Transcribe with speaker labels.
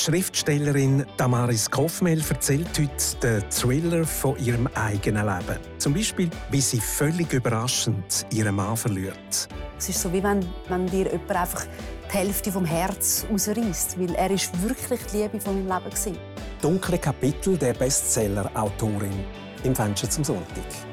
Speaker 1: Die Schriftstellerin Damaris Kofmel erzählt heute den Thriller von ihrem eigenen Leben. Zum Beispiel, wie sie völlig überraschend ihren Mann verliert.
Speaker 2: Es ist so, wie wenn, wenn dir jemand einfach die Hälfte vom Herz rausreißt, weil er ist wirklich die Liebe von meinem Leben war.
Speaker 1: Dunkle Kapitel der Bestseller-Autorin im Fenster zum Sonntag.